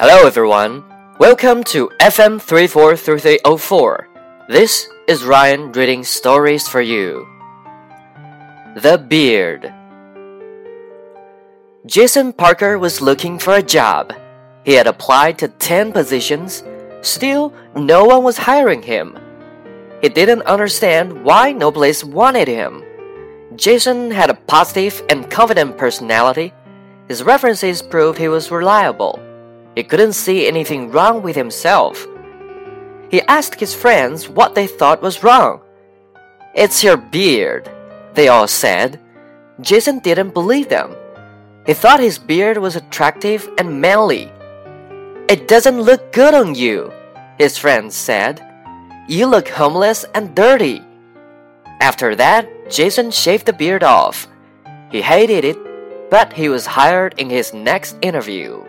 Hello everyone. Welcome to FM 343304. This is Ryan reading stories for you. The Beard. Jason Parker was looking for a job. He had applied to 10 positions, still, no one was hiring him. He didn't understand why no place wanted him. Jason had a positive and confident personality. His references proved he was reliable. He couldn't see anything wrong with himself. He asked his friends what they thought was wrong. It's your beard, they all said. Jason didn't believe them. He thought his beard was attractive and manly. It doesn't look good on you, his friends said. You look homeless and dirty. After that, Jason shaved the beard off. He hated it, but he was hired in his next interview.